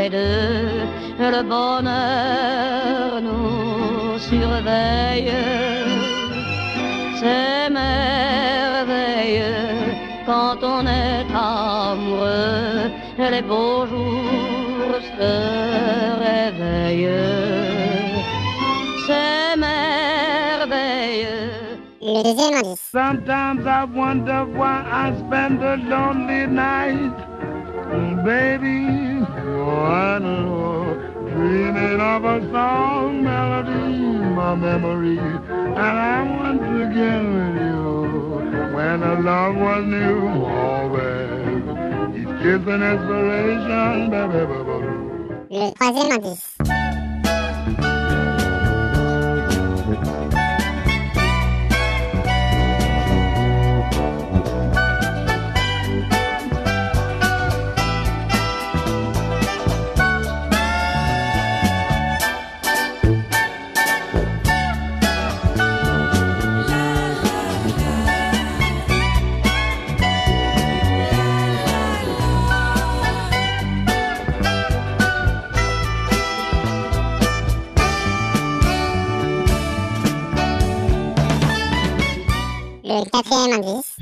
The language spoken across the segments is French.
les deux. Le bonheur nous surveille. C'est merveilleux quand on est amoureux. Les beaux jours se réveillent. C'est merveilleux. Le deuxième indice. Sometimes I wonder why I spend a lonely night. Baby, oh, I know, dreaming of a song melody, my memory. And I want to get with you when the love was new. Always, each kiss an inspiration, baby, baby. Le troisième.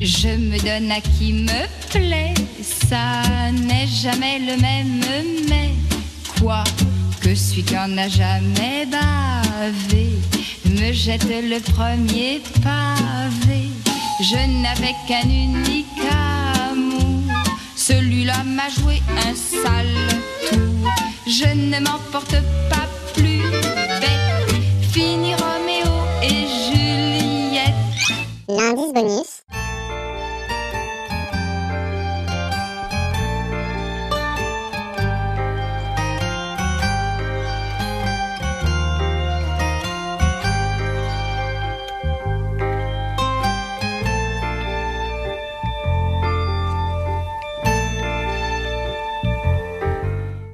Je me donne à qui me plaît, ça n'est jamais le même, mais quoi que celui qui en a jamais bavé me jette le premier pavé. Je n'avais qu'un unique amour, celui-là m'a joué un sale tour. Je ne m'en porte pas Hernandes Bonis